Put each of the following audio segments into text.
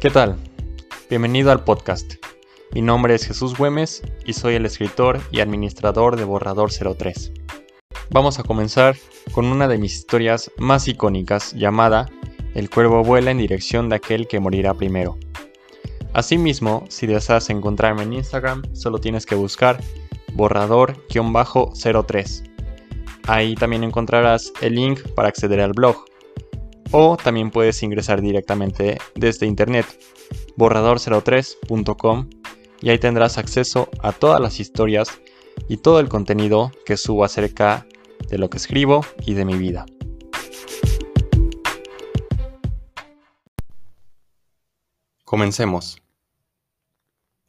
¿Qué tal? Bienvenido al podcast. Mi nombre es Jesús Güemes y soy el escritor y administrador de Borrador 03. Vamos a comenzar con una de mis historias más icónicas llamada El cuervo vuela en dirección de aquel que morirá primero. Asimismo, si deseas encontrarme en Instagram, solo tienes que buscar borrador-03. Ahí también encontrarás el link para acceder al blog. O también puedes ingresar directamente desde internet borrador03.com y ahí tendrás acceso a todas las historias y todo el contenido que subo acerca de lo que escribo y de mi vida. Comencemos.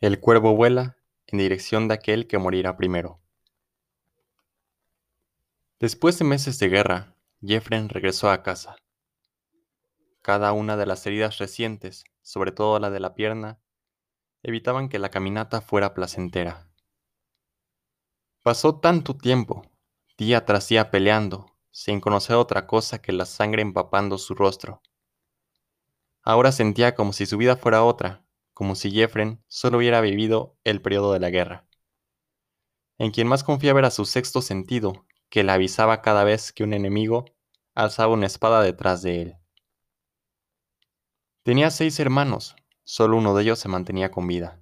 El cuervo vuela en dirección de aquel que morirá primero. Después de meses de guerra, Jeffrey regresó a casa. Cada una de las heridas recientes, sobre todo la de la pierna, evitaban que la caminata fuera placentera. Pasó tanto tiempo, día tras día peleando, sin conocer otra cosa que la sangre empapando su rostro. Ahora sentía como si su vida fuera otra, como si Jeffrey solo hubiera vivido el periodo de la guerra. En quien más confiaba era su sexto sentido, que le avisaba cada vez que un enemigo alzaba una espada detrás de él. Tenía seis hermanos, solo uno de ellos se mantenía con vida.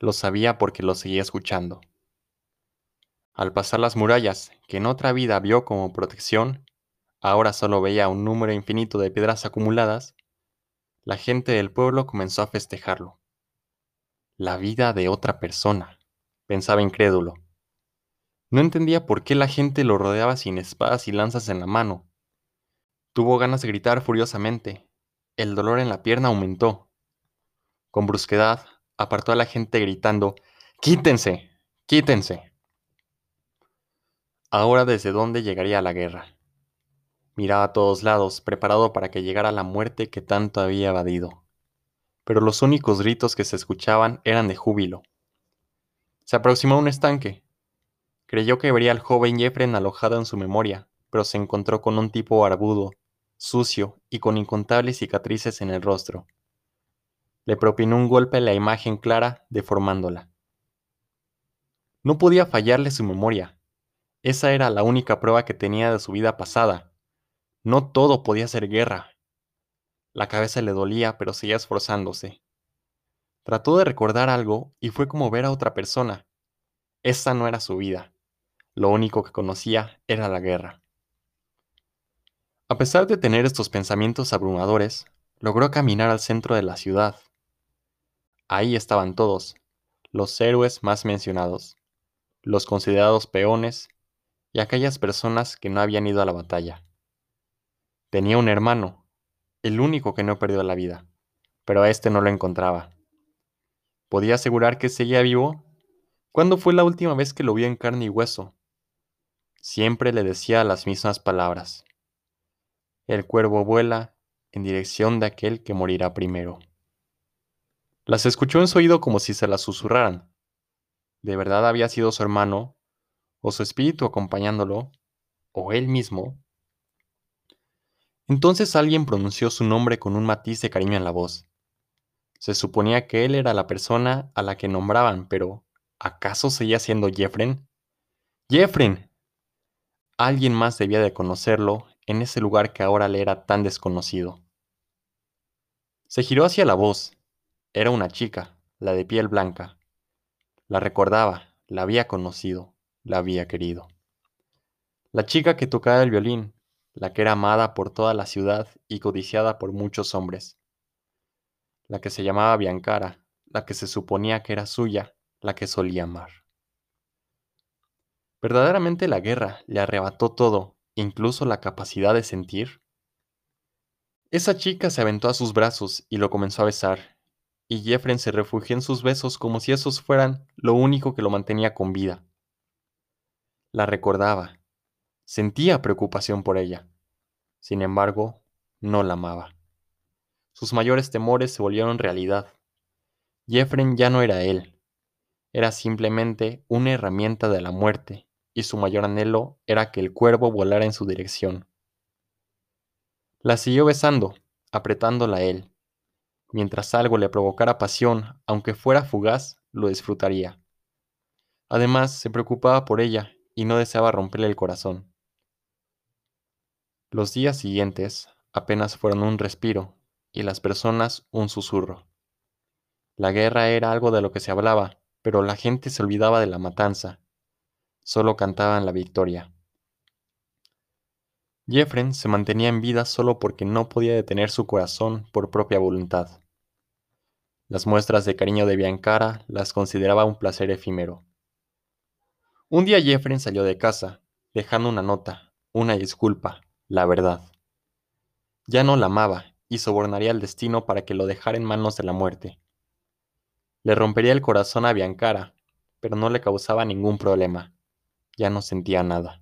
Lo sabía porque lo seguía escuchando. Al pasar las murallas, que en otra vida vio como protección, ahora solo veía un número infinito de piedras acumuladas, la gente del pueblo comenzó a festejarlo. La vida de otra persona, pensaba incrédulo. No entendía por qué la gente lo rodeaba sin espadas y lanzas en la mano. Tuvo ganas de gritar furiosamente, el dolor en la pierna aumentó. Con brusquedad, apartó a la gente gritando, ¡Quítense! ¡Quítense! Ahora desde dónde llegaría la guerra. Miraba a todos lados, preparado para que llegara la muerte que tanto había evadido. Pero los únicos gritos que se escuchaban eran de júbilo. Se aproximó a un estanque. Creyó que vería al joven Jeffrey alojado en su memoria, pero se encontró con un tipo barbudo, sucio y con incontables cicatrices en el rostro. Le propinó un golpe la imagen clara, deformándola. No podía fallarle su memoria. Esa era la única prueba que tenía de su vida pasada. No todo podía ser guerra. La cabeza le dolía, pero seguía esforzándose. Trató de recordar algo y fue como ver a otra persona. Esa no era su vida. Lo único que conocía era la guerra. A pesar de tener estos pensamientos abrumadores, logró caminar al centro de la ciudad. Ahí estaban todos, los héroes más mencionados, los considerados peones y aquellas personas que no habían ido a la batalla. Tenía un hermano, el único que no perdió la vida, pero a este no lo encontraba. ¿Podía asegurar que seguía vivo? ¿Cuándo fue la última vez que lo vio en carne y hueso? Siempre le decía las mismas palabras. El cuervo vuela en dirección de aquel que morirá primero. Las escuchó en su oído como si se las susurraran. ¿De verdad había sido su hermano, o su espíritu acompañándolo, o él mismo? Entonces alguien pronunció su nombre con un matiz de cariño en la voz. Se suponía que él era la persona a la que nombraban, pero ¿acaso seguía siendo Jeffrey? ¡Jeffrey! Alguien más debía de conocerlo en ese lugar que ahora le era tan desconocido. Se giró hacia la voz. Era una chica, la de piel blanca. La recordaba, la había conocido, la había querido. La chica que tocaba el violín, la que era amada por toda la ciudad y codiciada por muchos hombres. La que se llamaba Biancara, la que se suponía que era suya, la que solía amar. Verdaderamente la guerra le arrebató todo incluso la capacidad de sentir? Esa chica se aventó a sus brazos y lo comenzó a besar, y Jeffrey se refugió en sus besos como si esos fueran lo único que lo mantenía con vida. La recordaba, sentía preocupación por ella. Sin embargo, no la amaba. Sus mayores temores se volvieron realidad. Jeffrey ya no era él, era simplemente una herramienta de la muerte y su mayor anhelo era que el cuervo volara en su dirección. La siguió besando, apretándola a él, Mientras algo le provocara pasión, aunque fuera fugaz, lo disfrutaría. Además, se preocupaba por ella y no deseaba romperle el corazón. Los días siguientes apenas fueron un respiro y las personas un susurro. La guerra era algo de lo que se hablaba, pero la gente se olvidaba de la matanza. Solo cantaban la victoria. Jeffren se mantenía en vida solo porque no podía detener su corazón por propia voluntad. Las muestras de cariño de Biancara las consideraba un placer efímero. Un día Jeffren salió de casa, dejando una nota, una disculpa, la verdad. Ya no la amaba y sobornaría al destino para que lo dejara en manos de la muerte. Le rompería el corazón a Biancara, pero no le causaba ningún problema. Ya no sentía nada.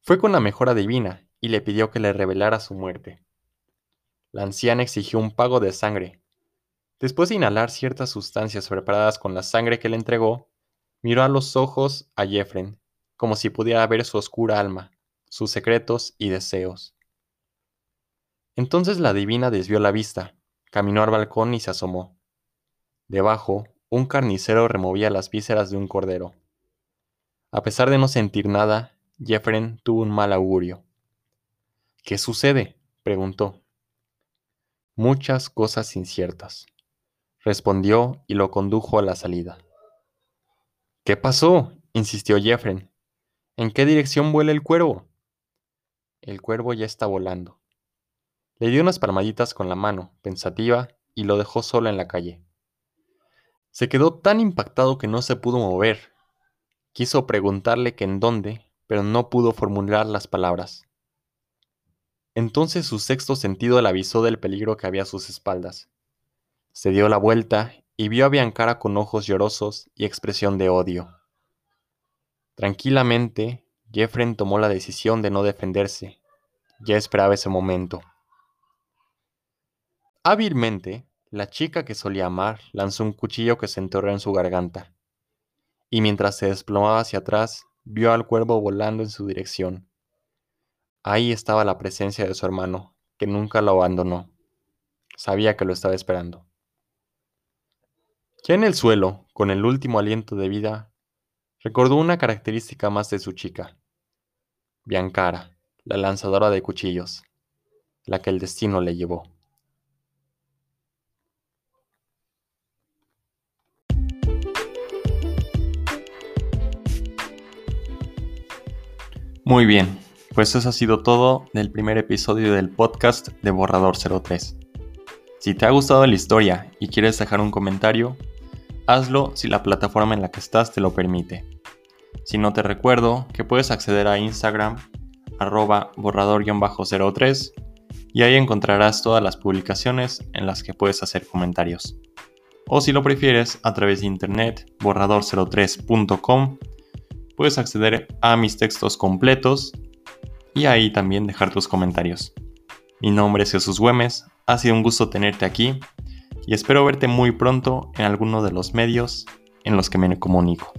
Fue con la mejora divina y le pidió que le revelara su muerte. La anciana exigió un pago de sangre. Después de inhalar ciertas sustancias preparadas con la sangre que le entregó, miró a los ojos a Jeffren, como si pudiera ver su oscura alma, sus secretos y deseos. Entonces la divina desvió la vista, caminó al balcón y se asomó. Debajo, un carnicero removía las vísceras de un cordero. A pesar de no sentir nada, Jeffren tuvo un mal augurio. ¿Qué sucede? preguntó. Muchas cosas inciertas, respondió y lo condujo a la salida. ¿Qué pasó? insistió Jeffren. ¿En qué dirección vuela el cuervo? El cuervo ya está volando. Le dio unas palmaditas con la mano, pensativa, y lo dejó solo en la calle. Se quedó tan impactado que no se pudo mover. Quiso preguntarle que en dónde, pero no pudo formular las palabras. Entonces su sexto sentido le avisó del peligro que había a sus espaldas. Se dio la vuelta y vio a Biancara con ojos llorosos y expresión de odio. Tranquilamente, Jeffren tomó la decisión de no defenderse. Ya esperaba ese momento. Hábilmente, la chica que solía amar lanzó un cuchillo que se enterró en su garganta, y mientras se desplomaba hacia atrás, vio al cuervo volando en su dirección. Ahí estaba la presencia de su hermano, que nunca lo abandonó. Sabía que lo estaba esperando. Ya en el suelo, con el último aliento de vida, recordó una característica más de su chica. Biancara, la lanzadora de cuchillos, la que el destino le llevó. Muy bien, pues eso ha sido todo del primer episodio del podcast de Borrador 03. Si te ha gustado la historia y quieres dejar un comentario, hazlo si la plataforma en la que estás te lo permite. Si no te recuerdo que puedes acceder a Instagram arroba borrador-03 y ahí encontrarás todas las publicaciones en las que puedes hacer comentarios. O si lo prefieres, a través de internet borrador03.com puedes acceder a mis textos completos y ahí también dejar tus comentarios. Mi nombre es Jesús Güemes, ha sido un gusto tenerte aquí y espero verte muy pronto en alguno de los medios en los que me comunico.